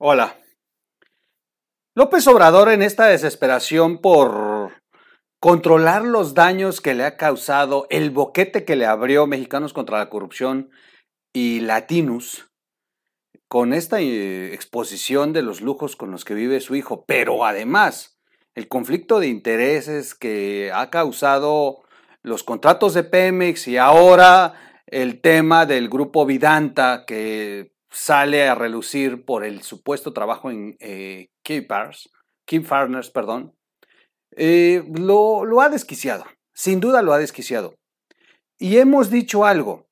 Hola. López Obrador en esta desesperación por controlar los daños que le ha causado el boquete que le abrió Mexicanos contra la Corrupción y Latinus, con esta eh, exposición de los lujos con los que vive su hijo, pero además el conflicto de intereses que ha causado los contratos de Pemex y ahora el tema del grupo Vidanta que sale a relucir por el supuesto trabajo en eh, Kim Farners, perdón, eh, lo ha desquiciado, sin duda lo ha desquiciado. Y hemos dicho algo,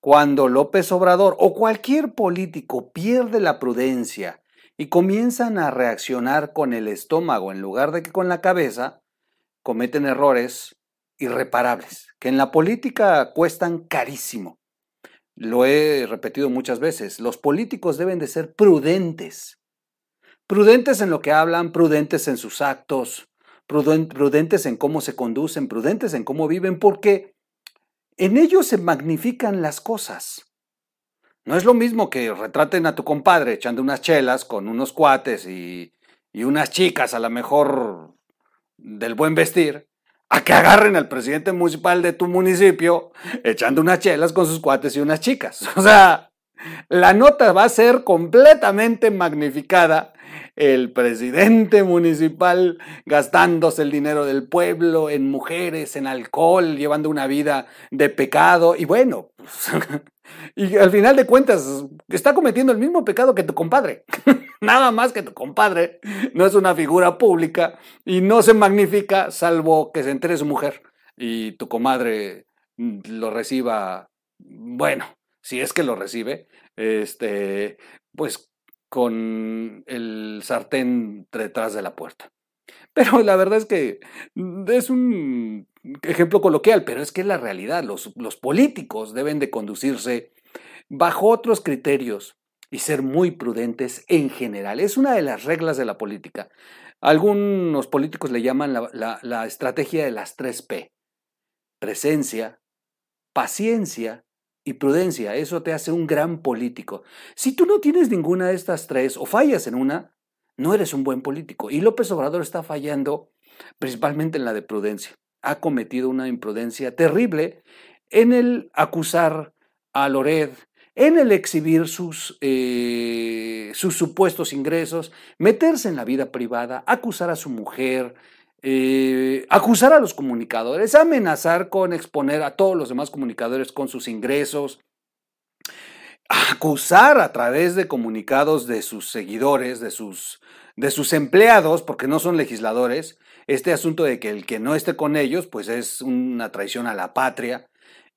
cuando López Obrador o cualquier político pierde la prudencia y comienzan a reaccionar con el estómago en lugar de que con la cabeza, cometen errores irreparables, que en la política cuestan carísimo. Lo he repetido muchas veces, los políticos deben de ser prudentes. Prudentes en lo que hablan, prudentes en sus actos, prudentes en cómo se conducen, prudentes en cómo viven, porque en ellos se magnifican las cosas. No es lo mismo que retraten a tu compadre echando unas chelas con unos cuates y, y unas chicas a lo mejor del buen vestir, a que agarren al presidente municipal de tu municipio echando unas chelas con sus cuates y unas chicas. O sea, la nota va a ser completamente magnificada. El presidente municipal gastándose el dinero del pueblo en mujeres, en alcohol, llevando una vida de pecado. Y bueno, pues, y al final de cuentas está cometiendo el mismo pecado que tu compadre. Nada más que tu compadre no es una figura pública y no se magnifica salvo que se entere su mujer y tu comadre lo reciba, bueno, si es que lo recibe, este, pues con el sartén detrás de la puerta. Pero la verdad es que es un ejemplo coloquial, pero es que es la realidad. Los, los políticos deben de conducirse bajo otros criterios y ser muy prudentes en general. Es una de las reglas de la política. Algunos políticos le llaman la, la estrategia de las tres P. Presencia, paciencia y prudencia. Eso te hace un gran político. Si tú no tienes ninguna de estas tres o fallas en una, no eres un buen político. Y López Obrador está fallando principalmente en la de prudencia. Ha cometido una imprudencia terrible en el acusar a Lored en el exhibir sus, eh, sus supuestos ingresos, meterse en la vida privada, acusar a su mujer, eh, acusar a los comunicadores, amenazar con exponer a todos los demás comunicadores con sus ingresos, acusar a través de comunicados de sus seguidores, de sus, de sus empleados, porque no son legisladores, este asunto de que el que no esté con ellos, pues es una traición a la patria.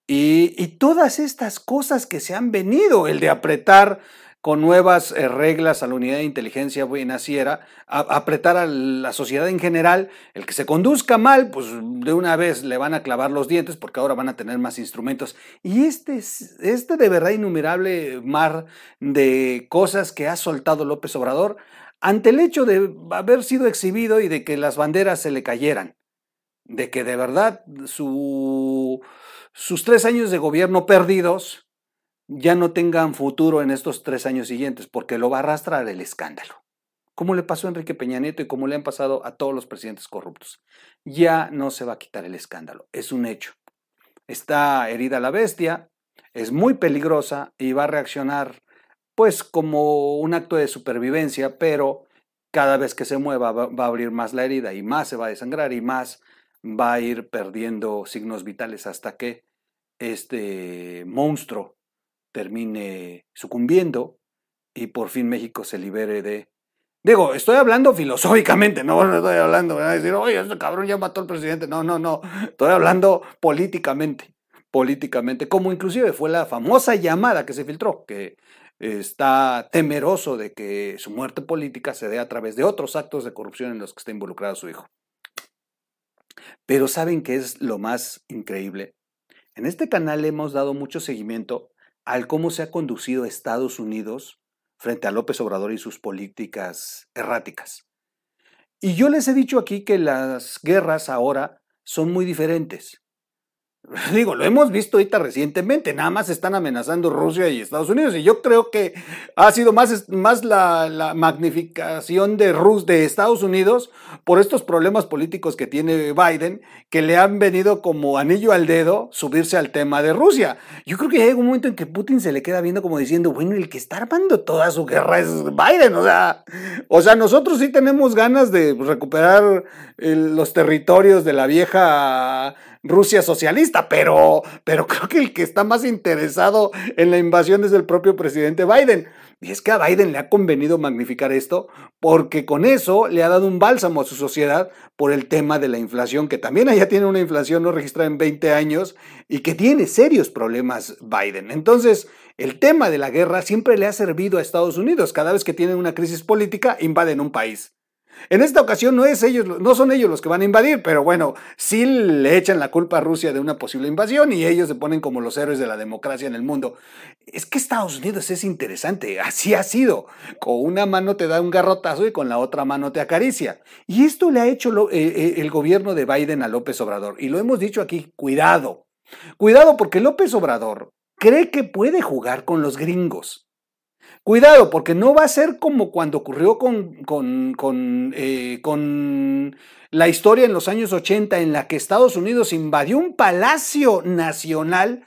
Y, todas estas cosas que se han venido, el de apretar con nuevas eh, reglas a la unidad de inteligencia financiera, apretar a la sociedad en general, el que se conduzca mal, pues de una vez le van a clavar los dientes porque ahora van a tener más instrumentos. Y este, este de verdad innumerable mar de cosas que ha soltado López Obrador ante el hecho de haber sido exhibido y de que las banderas se le cayeran, de que de verdad su sus tres años de gobierno perdidos ya no tengan futuro en estos tres años siguientes, porque lo va a arrastrar el escándalo. Como le pasó a Enrique Peña Nieto y como le han pasado a todos los presidentes corruptos. Ya no se va a quitar el escándalo, es un hecho. Está herida la bestia, es muy peligrosa y va a reaccionar pues como un acto de supervivencia, pero cada vez que se mueva va, a abrir más la herida y más se va a desangrar y más va a ir perdiendo signos vitales hasta que este monstruo termine sucumbiendo y por fin México se libere de... Digo, estoy hablando filosóficamente, no, estoy hablando, de decir, oye, este cabrón ya mató al presidente. No, no, no, estoy hablando políticamente, políticamente, como inclusive fue la famosa llamada que se filtró, que está temeroso de que su muerte política se dé a través de otros actos de corrupción en los que está involucrado su hijo. Pero ¿saben qué es lo más increíble? En este canal hemos dado mucho seguimiento al cómo se ha conducido Estados Unidos frente a López Obrador y sus políticas erráticas. Y yo les he dicho aquí que las guerras ahora son muy diferentes. Digo, lo hemos visto ahorita recientemente, nada más están amenazando Rusia y Estados Unidos y yo creo que ha sido más, más la, magnificación de, Rus, de Estados Unidos por estos problemas políticos que tiene Biden que le han venido como anillo al dedo subirse al tema de Rusia. Yo creo que llega un momento en que Putin se le queda viendo como diciendo, bueno, el que está armando toda su guerra es Biden, o sea, o sea nosotros sí tenemos ganas de recuperar los territorios de la vieja Rusia socialista, pero, pero creo que el que está más interesado en la invasión es el propio presidente Biden. Y es que a Biden le ha convenido magnificar esto porque con eso le ha dado un bálsamo a su sociedad por el tema de la inflación, que también allá tiene una inflación no registrada en 20 años y que tiene serios problemas Biden. Entonces, el tema de la guerra siempre le ha servido a Estados Unidos. Cada vez que tienen una crisis política, invaden un país. En esta ocasión no, es ellos, no son ellos los que van a invadir, pero bueno, sí le echan la culpa a Rusia de una posible invasión y ellos se ponen como los héroes de la democracia en el mundo. Es que Estados Unidos es interesante, así ha sido. Con una mano te da un garrotazo y con la otra mano te acaricia. Y esto le ha hecho eh, eh, el gobierno de Biden a López Obrador. Y lo hemos dicho aquí, cuidado. Cuidado porque López Obrador cree que puede jugar con los gringos. Cuidado, porque no va a ser como cuando ocurrió con, con, eh, con, la historia en los años 80 en la que Estados Unidos invadió un palacio nacional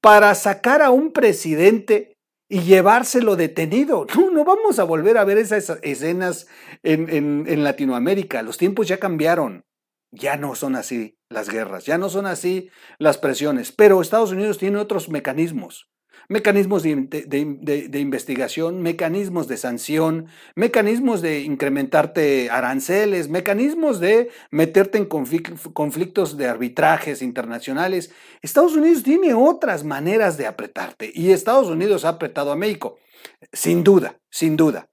para sacar a un presidente y llevárselo detenido. No, no vamos a volver a ver esas escenas en, en, en Latinoamérica. Los tiempos ya cambiaron. Ya no son así las guerras, ya no son así las presiones, pero Estados Unidos tiene otros mecanismos mecanismos de, investigación, mecanismos de sanción, mecanismos de incrementarte aranceles, mecanismos de meterte en conflictos de arbitrajes internacionales. Estados Unidos tiene otras maneras de apretarte y Estados Unidos ha apretado a México, sin duda, sin duda.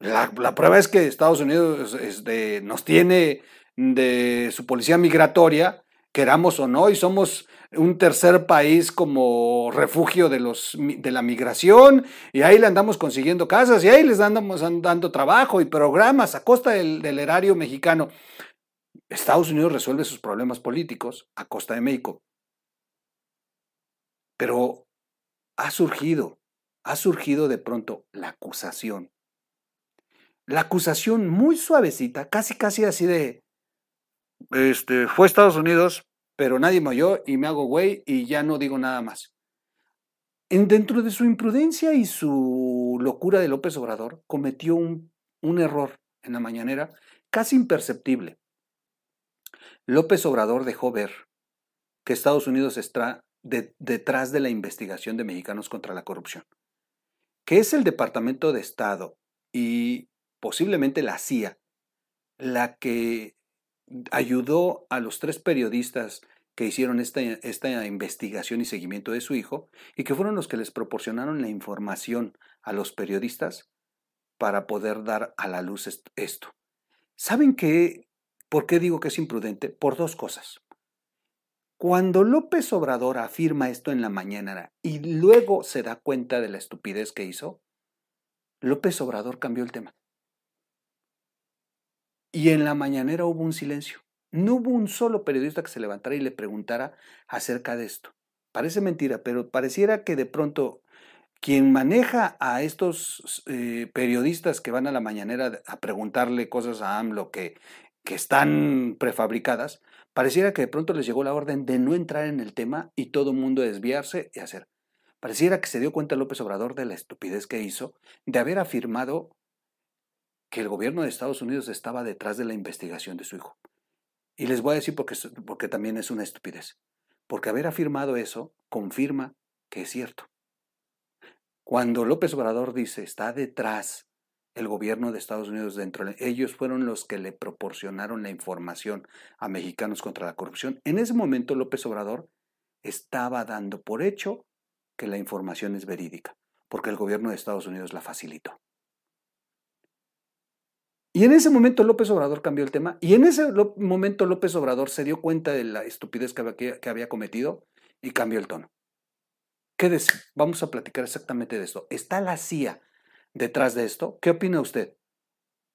La, prueba es que Estados Unidos este, nos tiene de su policía migratoria, queramos o no, y somos un tercer país como refugio de, los, de la migración, y ahí le andamos consiguiendo casas, y ahí les andamos dando trabajo y programas a costa del, del erario mexicano. Estados Unidos resuelve sus problemas políticos a costa de México. Pero ha surgido, ha surgido de pronto la acusación. La acusación muy suavecita, casi casi así de, este, fue Estados Unidos, pero nadie me oyó y me hago güey y ya no digo nada más. En, dentro de su imprudencia y su locura de López Obrador, cometió un, error en la mañanera casi imperceptible. López Obrador dejó ver que Estados Unidos está detrás de la investigación de mexicanos contra la corrupción, que es el Departamento de Estado y posiblemente la CIA la que ayudó a los tres periodistas que hicieron esta, esta, investigación y seguimiento de su hijo y que fueron los que les proporcionaron la información a los periodistas para poder dar a la luz esto. ¿Saben qué? ¿Por qué digo que es imprudente? Por dos cosas. Cuando López Obrador afirma esto en la mañana y luego se da cuenta de la estupidez que hizo, López Obrador cambió el tema. Y en la mañanera hubo un silencio. No hubo un solo periodista que se levantara y le preguntara acerca de esto. Parece mentira, pero pareciera que de pronto quien maneja a estos eh, periodistas que van a la mañanera a preguntarle cosas a AMLO que, que están prefabricadas, pareciera que de pronto les llegó la orden de no entrar en el tema y todo el mundo desviarse y hacer. Pareciera que se dio cuenta López Obrador de la estupidez que hizo de haber afirmado que el gobierno de Estados Unidos estaba detrás de la investigación de su hijo. Y les voy a decir porque, porque también es una estupidez. Porque haber afirmado eso confirma que es cierto. Cuando López Obrador dice está detrás el gobierno de Estados Unidos dentro, ellos fueron los que le proporcionaron la información a mexicanos contra la corrupción. En ese momento López Obrador estaba dando por hecho que la información es verídica, porque el gobierno de Estados Unidos la facilitó. Y en ese momento López Obrador cambió el tema y en ese momento López Obrador se dio cuenta de la estupidez que había, cometido y cambió el tono. Quédese, vamos a platicar exactamente de esto. ¿Está la CIA detrás de esto? ¿Qué opina usted?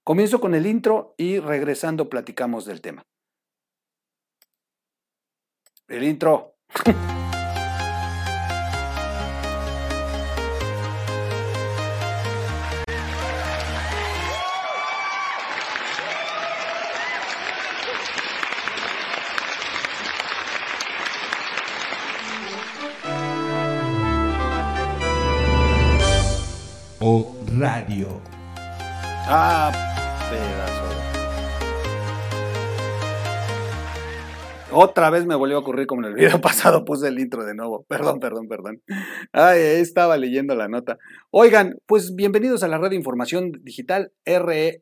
Comienzo con el intro y regresando platicamos del tema. El intro. Otra vez me volvió a ocurrir como en el video pasado, puse el intro de nuevo. Perdón, perdón, perdón. Ay, estaba leyendo la nota. Oigan, pues bienvenidos a la red de información digital REID,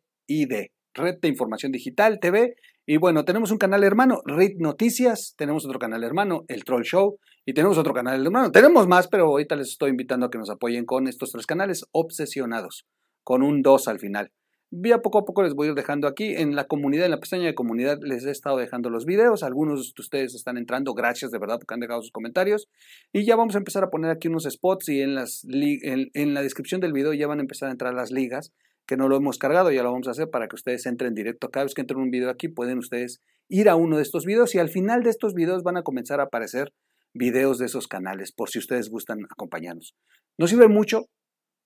Red de Información Digital TV. Y bueno, tenemos un canal hermano, REID Noticias, tenemos otro canal hermano, El Troll Show, y tenemos otro canal hermano. Tenemos más, pero ahorita les estoy invitando a que nos apoyen con estos tres canales obsesionados, con un 2 al final. Vía poco a poco les voy a ir dejando aquí en la comunidad, en la pestaña de comunidad les he estado dejando los videos. Algunos de ustedes están entrando, gracias de verdad porque han dejado sus comentarios. Y ya vamos a empezar a poner aquí unos spots y en, las, en, en la descripción del video ya van a empezar a entrar las ligas que no lo hemos cargado, ya lo vamos a hacer para que ustedes entren directo. Cada vez que entren un video aquí pueden ustedes ir a uno de estos videos y al final de estos videos van a comenzar a aparecer videos de esos canales por si ustedes gustan acompañarnos. Nos sirve mucho,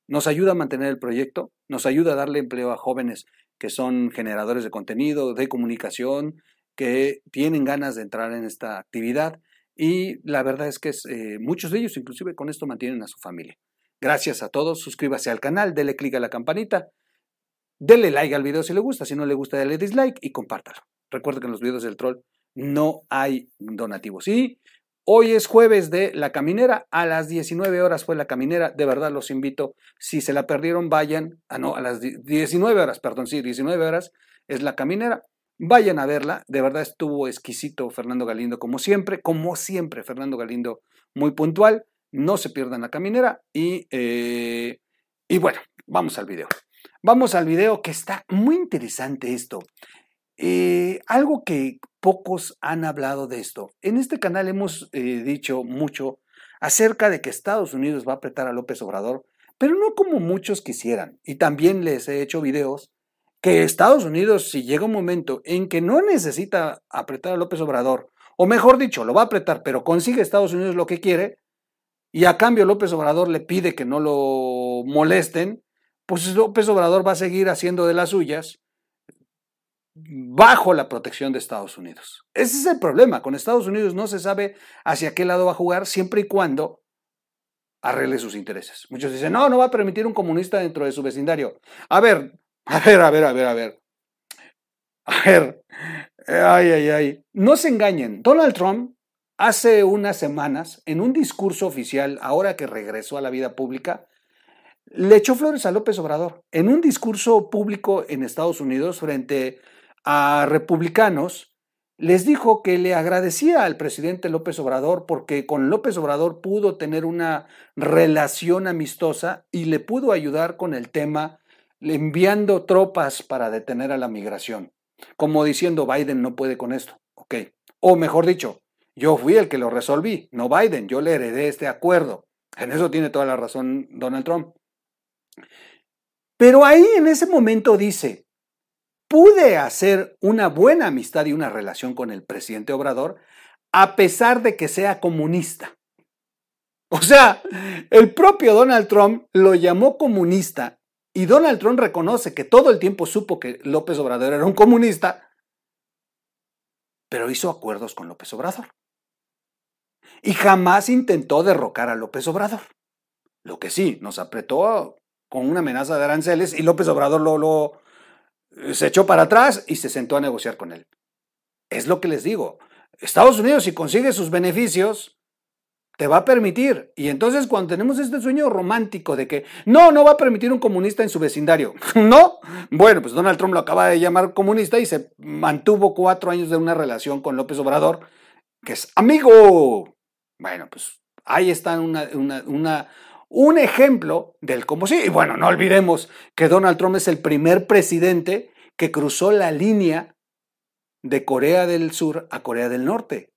nos ayuda a mantener el proyecto, nos ayuda a darle empleo a jóvenes que son generadores de contenido, de comunicación, que tienen ganas de entrar en esta actividad y la verdad es que eh, muchos de ellos inclusive con esto mantienen a su familia. Gracias a todos, suscríbase al canal, dele clic a la campanita Dele like al video si le gusta, si no le gusta, dele dislike y compártalo. Recuerde que en los videos del troll no hay donativos. Hoy es jueves de La Caminera, a las 19 horas fue La Caminera, de verdad los invito, si se la perdieron, vayan, ah no, a las 19 horas, perdón, sí, 19 horas es La Caminera, vayan a verla, de verdad estuvo exquisito Fernando Galindo como siempre, como siempre Fernando Galindo muy puntual, no se pierdan La Caminera y, eh, y bueno, vamos al video. Vamos al video que está muy interesante esto. Eh, algo que pocos han hablado de esto. En este canal hemos eh, dicho mucho acerca de que Estados Unidos va a apretar a López Obrador, pero no como muchos quisieran. Y también les he hecho videos que Estados Unidos, si llega un momento en que no necesita apretar a López Obrador, o mejor dicho, lo va a apretar, pero consigue Estados Unidos lo que quiere, y a cambio López Obrador le pide que no lo molesten, pues López Obrador va a seguir haciendo de las suyas bajo la protección de Estados Unidos. Ese es el problema. Con Estados Unidos no se sabe hacia qué lado va a jugar siempre y cuando arregle sus intereses. Muchos dicen, no, no va a permitir un comunista dentro de su vecindario. A ver, a ver, a ver, a ver, a ver. A ver, ay, ay, ay. No se engañen. Donald Trump hace unas semanas, en un discurso oficial, ahora que regresó a la vida pública, le echó flores a López Obrador. En un discurso público en Estados Unidos frente a republicanos, les dijo que le agradecía al presidente López Obrador porque con López Obrador pudo tener una relación amistosa y le pudo ayudar con el tema enviando tropas para detener a la migración. Como diciendo, Biden no puede con esto. Ok. O mejor dicho, yo fui el que lo resolví, no Biden, yo le heredé este acuerdo. En eso tiene toda la razón Donald Trump. Pero ahí en ese momento dice, pude hacer una buena amistad y una relación con el presidente Obrador a pesar de que sea comunista. O sea, el propio Donald Trump lo llamó comunista y Donald Trump reconoce que todo el tiempo supo que López Obrador era un comunista, pero hizo acuerdos con López Obrador. Y jamás intentó derrocar a López Obrador. Lo que sí, nos apretó con una amenaza de aranceles y López Obrador lo, lo, se echó para atrás y se sentó a negociar con él. Es lo que les digo. Estados Unidos, si consigue sus beneficios, te va a permitir. Y entonces cuando tenemos este sueño romántico de que no, no va a permitir un comunista en su vecindario. no. Bueno, pues Donald Trump lo acaba de llamar comunista y se mantuvo cuatro años de una relación con López Obrador, que es amigo. Bueno, pues ahí está una, una, una, un ejemplo del cómo sí. Y bueno, no olvidemos que Donald Trump es el primer presidente que cruzó la línea de Corea del Sur a Corea del Norte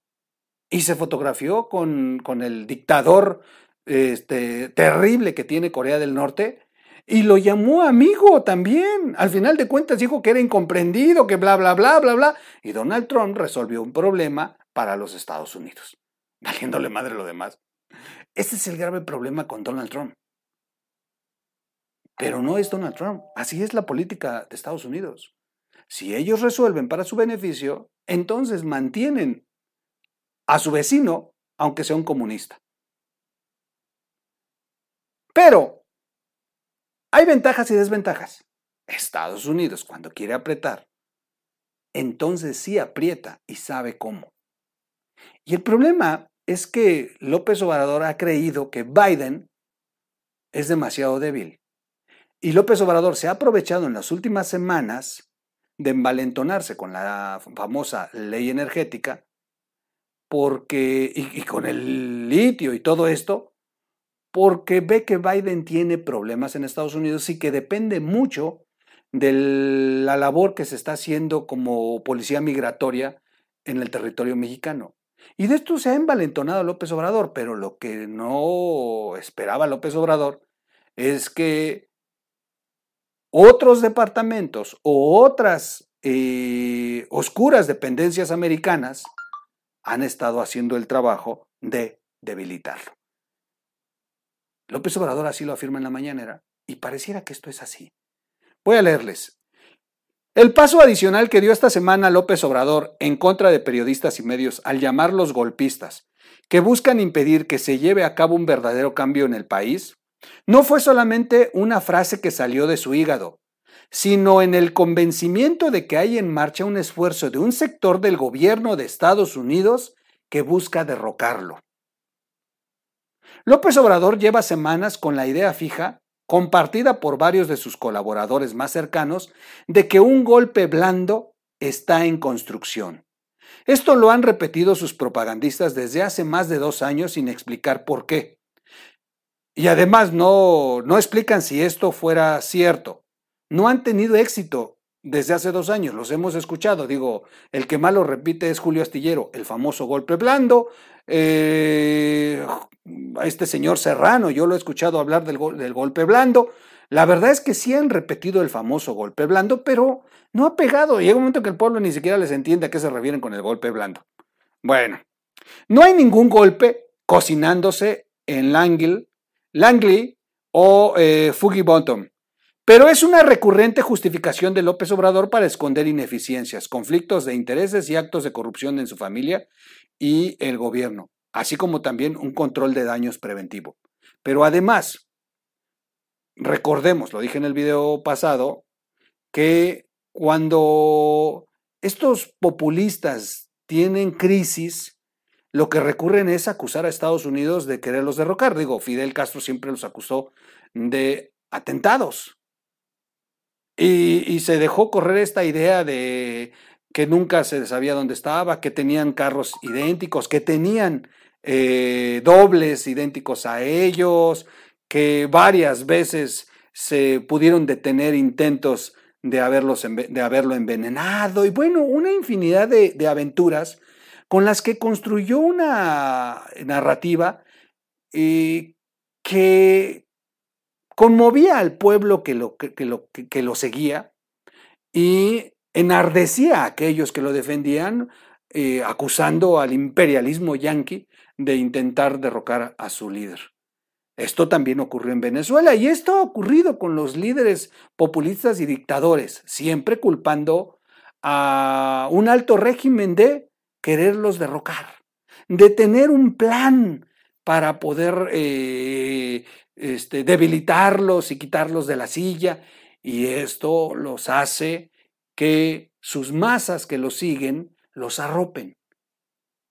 y se fotografió con, con el dictador este, terrible que tiene Corea del Norte y lo llamó amigo también. Al final de cuentas dijo que era incomprendido, que bla, bla, bla, bla, bla. Y Donald Trump resolvió un problema para los Estados Unidos. valiéndole madre lo demás. Ese es el grave problema con Donald Trump. Pero no es Donald Trump, así es la política de Estados Unidos. Si ellos resuelven para su beneficio, entonces mantienen a su vecino, aunque sea un comunista. Pero hay ventajas y desventajas. Estados Unidos, cuando quiere apretar, entonces sí aprieta y sabe cómo. Y el problema es que López Obrador ha creído que Biden es demasiado débil. Y López Obrador se ha aprovechado en las últimas semanas de envalentonarse con la famosa ley energética porque, y, con el litio y todo esto, porque ve que Biden tiene problemas en Estados Unidos y que depende mucho de la labor que se está haciendo como policía migratoria en el territorio mexicano. Y de esto se ha envalentonado López Obrador, pero lo que no esperaba López Obrador es que otros departamentos o otras eh, oscuras dependencias americanas han estado haciendo el trabajo de debilitarlo. López Obrador así lo afirma en la mañanera y pareciera que esto es así. Voy a leerles. El paso adicional que dio esta semana López Obrador en contra de periodistas y medios al llamarlos golpistas, que buscan impedir que se lleve a cabo un verdadero cambio en el país, no fue solamente una frase que salió de su hígado, sino en el convencimiento de que hay en marcha un esfuerzo de un sector del gobierno de Estados Unidos que busca derrocarlo. López Obrador lleva semanas con la idea fija, compartida por varios de sus colaboradores más cercanos, de que un golpe blando está en construcción. Esto lo han repetido sus propagandistas desde hace más de dos años sin explicar por qué. Y además no, no explican si esto fuera cierto. No han tenido éxito desde hace dos años, los hemos escuchado. Digo, el que más lo repite es Julio Astillero, el famoso golpe blando. Eh, a este señor Serrano, yo lo he escuchado hablar del, golpe blando. La verdad es que sí han repetido el famoso golpe blando, pero no ha pegado. Llega un momento que el pueblo ni siquiera les entiende a qué se refieren con el golpe blando. Bueno, no hay ningún golpe cocinándose en Langley, Langley o eh, Bottom. Pero es una recurrente justificación de López Obrador para esconder ineficiencias, conflictos de intereses y actos de corrupción en su familia y el gobierno, así como también un control de daños preventivo. Pero además, recordemos, lo dije en el video pasado, que cuando estos populistas tienen crisis, lo que recurren es acusar a Estados Unidos de quererlos derrocar. Digo, Fidel Castro siempre los acusó de atentados. Y, se dejó correr esta idea de que nunca se sabía dónde estaba, que tenían carros idénticos, que tenían eh, dobles idénticos a ellos, que varias veces se pudieron detener intentos de, haberlos, de haberlo envenenado, y bueno, una infinidad de, aventuras con las que construyó una narrativa eh, que conmovía al pueblo que lo, que, lo, que lo seguía y enardecía a aquellos que lo defendían, eh, acusando al imperialismo yanqui de intentar derrocar a su líder. Esto también ocurrió en Venezuela y esto ha ocurrido con los líderes populistas y dictadores, siempre culpando a un alto régimen de quererlos derrocar, de tener un plan para poder eh, este, debilitarlos y quitarlos de la silla, y esto los hace que sus masas que los siguen los arropen,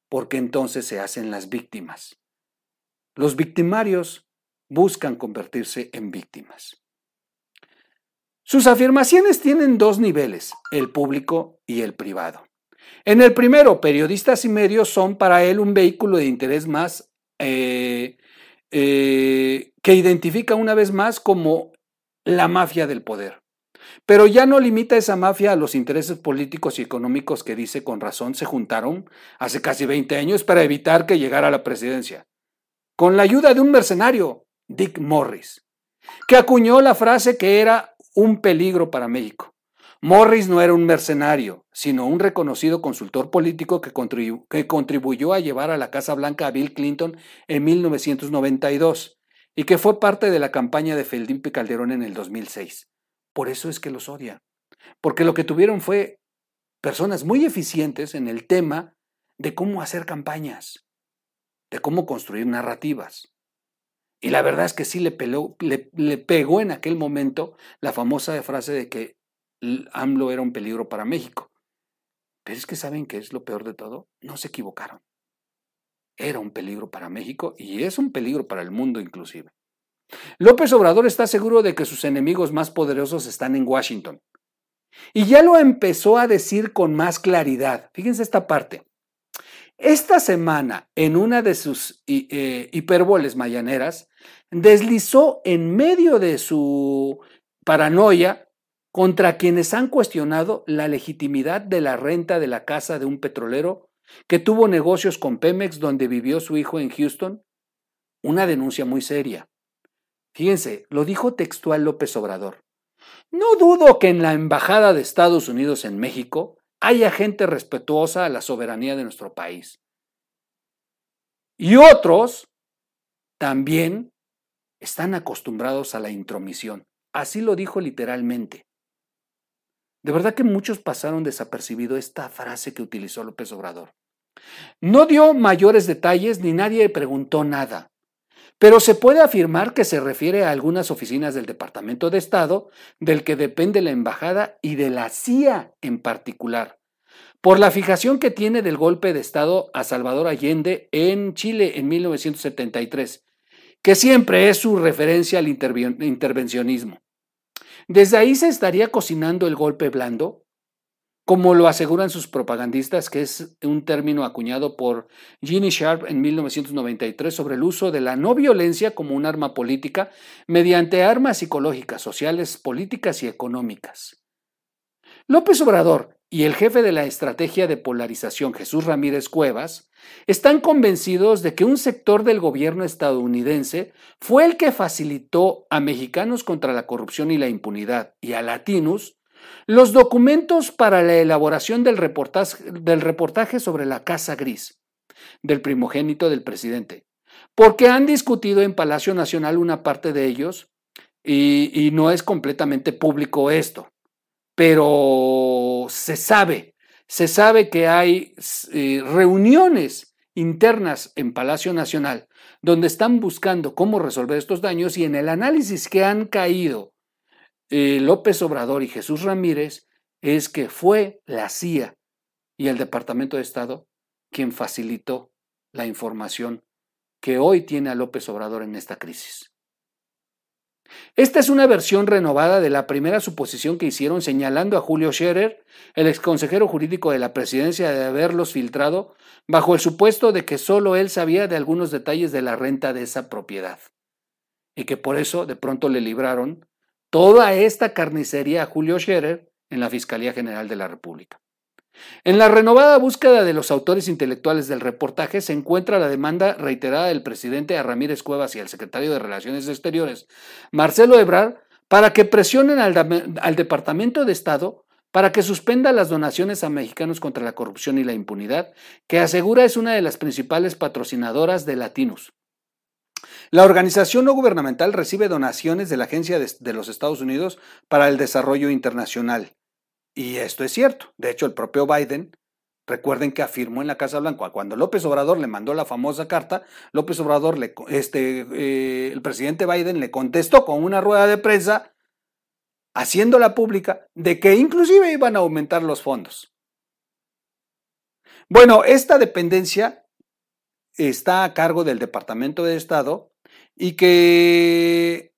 porque entonces se hacen las víctimas. Los victimarios buscan convertirse en víctimas. Sus afirmaciones tienen dos niveles, el público y el privado. En el primero, periodistas y medios son para él un vehículo de interés más eh, eh, que identifica una vez más como la mafia del poder. Pero ya no limita esa mafia a los intereses políticos y económicos que dice con razón se juntaron hace casi 20 años para evitar que llegara a la presidencia. Con la ayuda de un mercenario, Dick Morris, que acuñó la frase que era un peligro para México Morris no era un mercenario, sino un reconocido consultor político que, contribuyó a llevar a la Casa Blanca a Bill Clinton en 1992 y que fue parte de la campaña de Felipe Calderón en el 2006. Por eso es que los odia, porque lo que tuvieron fue personas muy eficientes en el tema de cómo hacer campañas, de cómo construir narrativas. Y la verdad es que sí le, le, pegó en aquel momento la famosa frase de que AMLO era un peligro para México. Pero es que saben que es lo peor de todo, no se equivocaron. Era un peligro para México y es un peligro para el mundo inclusive. López Obrador está seguro de que sus enemigos más poderosos están en Washington. Y ya lo empezó a decir con más claridad. Fíjense esta parte. Esta semana, en una de sus eh, hipérboles mayaneras, deslizó en medio de su paranoia contra quienes han cuestionado la legitimidad de la renta de la casa de un petrolero que tuvo negocios con Pemex donde vivió su hijo en Houston. Una denuncia muy seria. Fíjense, lo dijo textual López Obrador. No dudo que en la Embajada de Estados Unidos en México haya gente respetuosa a la soberanía de nuestro país. Y otros también están acostumbrados a la intromisión. Así lo dijo literalmente. De verdad que muchos pasaron desapercibido esta frase que utilizó López Obrador. No dio mayores detalles ni nadie preguntó nada, pero se puede afirmar que se refiere a algunas oficinas del Departamento de Estado, del que depende la Embajada y de la CIA en particular, por la fijación que tiene del golpe de Estado a Salvador Allende en Chile en 1973, que siempre es su referencia al intervencionismo. Desde ahí se estaría cocinando el golpe blando, como lo aseguran sus propagandistas, que es un término acuñado por Ginny Sharp en 1993 sobre el uso de la no violencia como un arma política mediante armas psicológicas, sociales, políticas y económicas. López Obrador y el jefe de la estrategia de polarización, Jesús Ramírez Cuevas, están convencidos de que un sector del gobierno estadounidense fue el que facilitó a mexicanos contra la corrupción y la impunidad y a latinos los documentos para la elaboración del reportaje, sobre la Casa Gris del primogénito del presidente, porque han discutido en Palacio Nacional una parte de ellos y no es completamente público esto, pero se sabe, se sabe que hay eh, reuniones internas en Palacio Nacional donde están buscando cómo resolver estos daños y en el análisis que han caído eh, López Obrador y Jesús Ramírez es que fue la CIA y el Departamento de Estado quien facilitó la información que hoy tiene a López Obrador en esta crisis. Esta es una versión renovada de la primera suposición que hicieron señalando a Julio Scherer, el exconsejero jurídico de la presidencia, de haberlos filtrado bajo el supuesto de que solo él sabía de algunos detalles de la renta de esa propiedad y que por eso de pronto le libraron toda esta carnicería a Julio Scherer en la Fiscalía General de la República. En la renovada búsqueda de los autores intelectuales del reportaje se encuentra la demanda reiterada del presidente a Ramírez Cuevas y al secretario de Relaciones Exteriores, Marcelo Ebrard, para que presionen al, al Departamento de Estado para que suspenda las donaciones a mexicanos contra la corrupción y la impunidad, que asegura es una de las principales patrocinadoras de Latinos. La organización no gubernamental recibe donaciones de la Agencia de, los Estados Unidos para el Desarrollo Internacional. Y esto es cierto. De hecho, el propio Biden, recuerden que afirmó en la Casa Blanca, cuando López Obrador le mandó la famosa carta, López Obrador, le, este, eh, el presidente Biden le contestó con una rueda de prensa, haciéndola pública, de que inclusive iban a aumentar los fondos. Bueno, esta dependencia está a cargo del Departamento de Estado y que,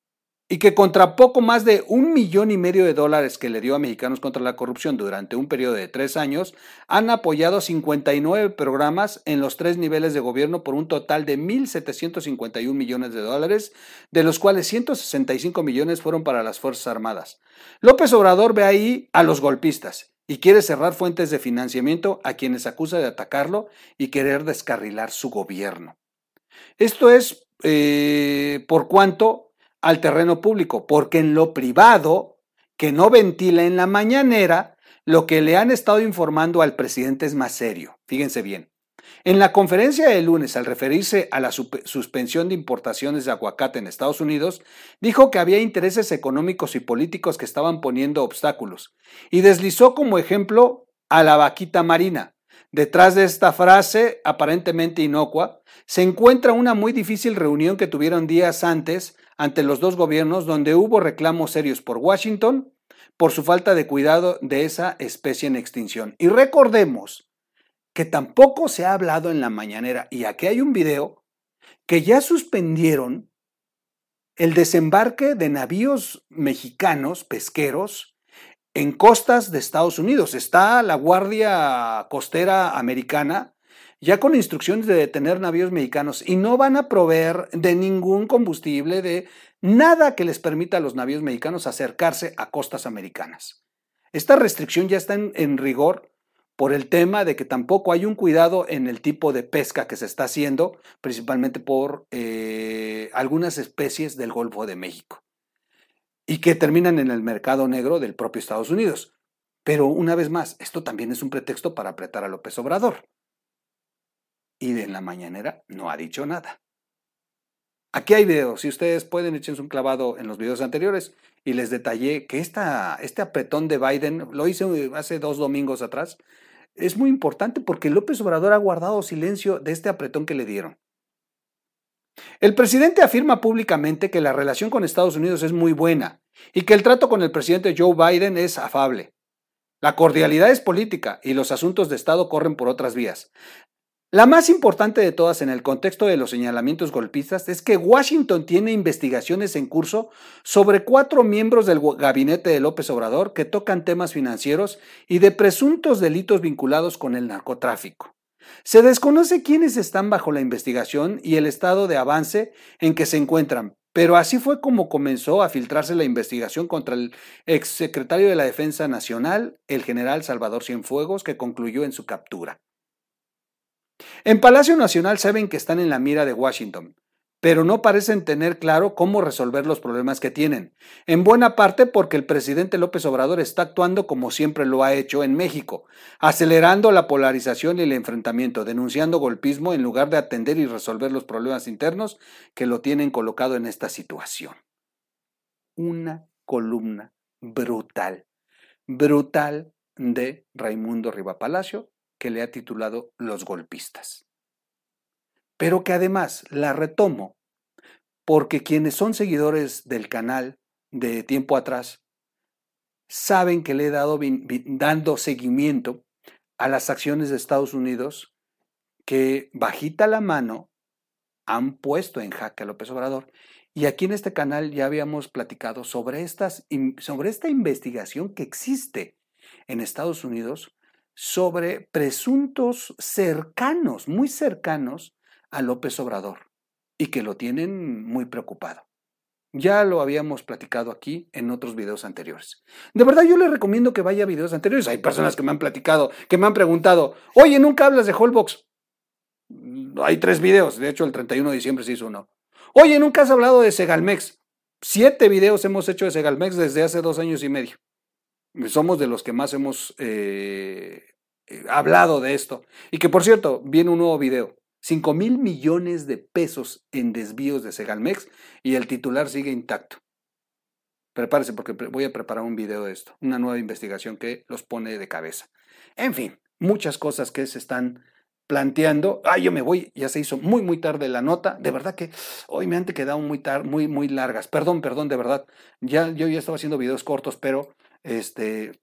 y que contra poco más de un millón y medio de dólares que le dio a Mexicanos contra la Corrupción durante un periodo de tres años, han apoyado 59 programas en los tres niveles de gobierno por un total de 1.751 millones de dólares, de los cuales 165 millones fueron para las Fuerzas Armadas. López Obrador ve ahí a los golpistas y quiere cerrar fuentes de financiamiento a quienes acusa de atacarlo y querer descarrilar su gobierno. Esto es eh, por cuanto al terreno público, porque en lo privado, que no ventila en la mañanera lo que le han estado informando al presidente es más serio. Fíjense bien. En la conferencia de lunes, al referirse a la suspensión de importaciones de aguacate en Estados Unidos, dijo que había intereses económicos y políticos que estaban poniendo obstáculos y deslizó como ejemplo a la vaquita marina. Detrás de esta frase, aparentemente inocua, se encuentra una muy difícil reunión que tuvieron días antes ante los dos gobiernos donde hubo reclamos serios por Washington por su falta de cuidado de esa especie en extinción. Y recordemos que tampoco se ha hablado en la mañanera, y aquí hay un video, que ya suspendieron el desembarque de navíos mexicanos pesqueros en costas de Estados Unidos. Está la Guardia Costera Americana ya con instrucciones de detener navíos mexicanos y no van a proveer de ningún combustible, de nada que les permita a los navíos mexicanos acercarse a costas americanas. Esta restricción ya está en, rigor por el tema de que tampoco hay un cuidado en el tipo de pesca que se está haciendo, principalmente por eh, algunas especies del Golfo de México, y que terminan en el mercado negro del propio Estados Unidos. Pero una vez más, esto también es un pretexto para apretar a López Obrador. Y de la mañanera no ha dicho nada. Aquí hay videos, si ustedes pueden, échense un clavado en los videos anteriores y les detallé que esta, este apretón de Biden, lo hice hace dos domingos atrás, es muy importante porque López Obrador ha guardado silencio de este apretón que le dieron. El presidente afirma públicamente que la relación con Estados Unidos es muy buena y que el trato con el presidente Joe Biden es afable. La cordialidad es política y los asuntos de Estado corren por otras vías. La más importante de todas en el contexto de los señalamientos golpistas es que Washington tiene investigaciones en curso sobre cuatro miembros del gabinete de López Obrador que tocan temas financieros y de presuntos delitos vinculados con el narcotráfico. Se desconoce quiénes están bajo la investigación y el estado de avance en que se encuentran, pero así fue como comenzó a filtrarse la investigación contra el exsecretario de la Defensa Nacional, el general Salvador Cienfuegos, que concluyó en su captura. En Palacio Nacional saben que están en la mira de Washington, pero no parecen tener claro cómo resolver los problemas que tienen, en buena parte porque el presidente López Obrador está actuando como siempre lo ha hecho en México, acelerando la polarización y el enfrentamiento, denunciando golpismo en lugar de atender y resolver los problemas internos que lo tienen colocado en esta situación. Una columna brutal, brutal de Raimundo Riva Palacio que le ha titulado Los golpistas. Pero que además la retomo porque quienes son seguidores del canal de tiempo atrás saben que le he dado dando seguimiento a las acciones de Estados Unidos que bajita la mano han puesto en jaque a López Obrador. Y aquí en este canal ya habíamos platicado sobre, estas, sobre esta investigación que existe en Estados Unidos sobre presuntos cercanos, muy cercanos a López Obrador y que lo tienen muy preocupado. Ya lo habíamos platicado aquí en otros videos anteriores. De verdad yo le recomiendo que vaya a videos anteriores. Hay personas que me han platicado, que me han preguntado, oye, nunca hablas de Holbox. Mm, hay tres videos, de hecho el 31 de diciembre se hizo uno. Oye, nunca has hablado de Segalmex. Siete videos hemos hecho de Segalmex desde hace dos años y medio somos de los que más hemos eh, eh, hablado de esto. Y que por cierto, viene un nuevo video. 5 mil millones de pesos en desvíos de Segalmex y el titular sigue intacto. Prepárese porque voy a preparar un video de esto, una nueva investigación que los pone de cabeza. En fin, muchas cosas que se están planteando. Ah, yo me voy, ya se hizo muy, muy tarde la nota. De verdad que hoy me han quedado muy, tar muy, muy largas. Perdón, perdón, de verdad. Ya, yo ya estaba haciendo videos cortos, pero este,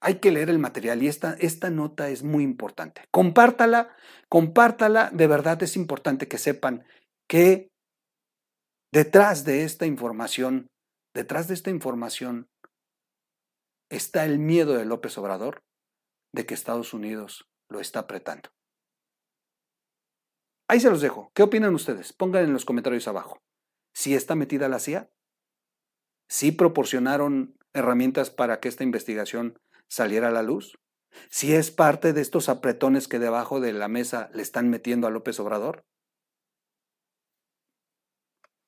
hay que leer el material y esta, esta nota es muy importante. Compártala, compártala, de verdad es importante que sepan que detrás de esta información, detrás de esta información está el miedo de López Obrador de que Estados Unidos lo está apretando. Ahí se los dejo. ¿Qué opinan ustedes? Pongan en los comentarios abajo. ¿Si está metida la CIA? ¿Sí proporcionaron herramientas para que esta investigación saliera a la luz? ¿Si es parte de estos apretones que debajo de la mesa le están metiendo a López Obrador?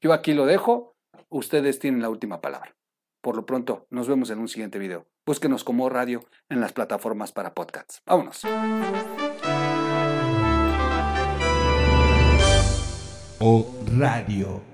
Yo aquí lo dejo, ustedes tienen la última palabra. Por lo pronto, nos vemos en un siguiente video. Búsquenos como radio en las plataformas para podcasts. Vámonos. O Radio.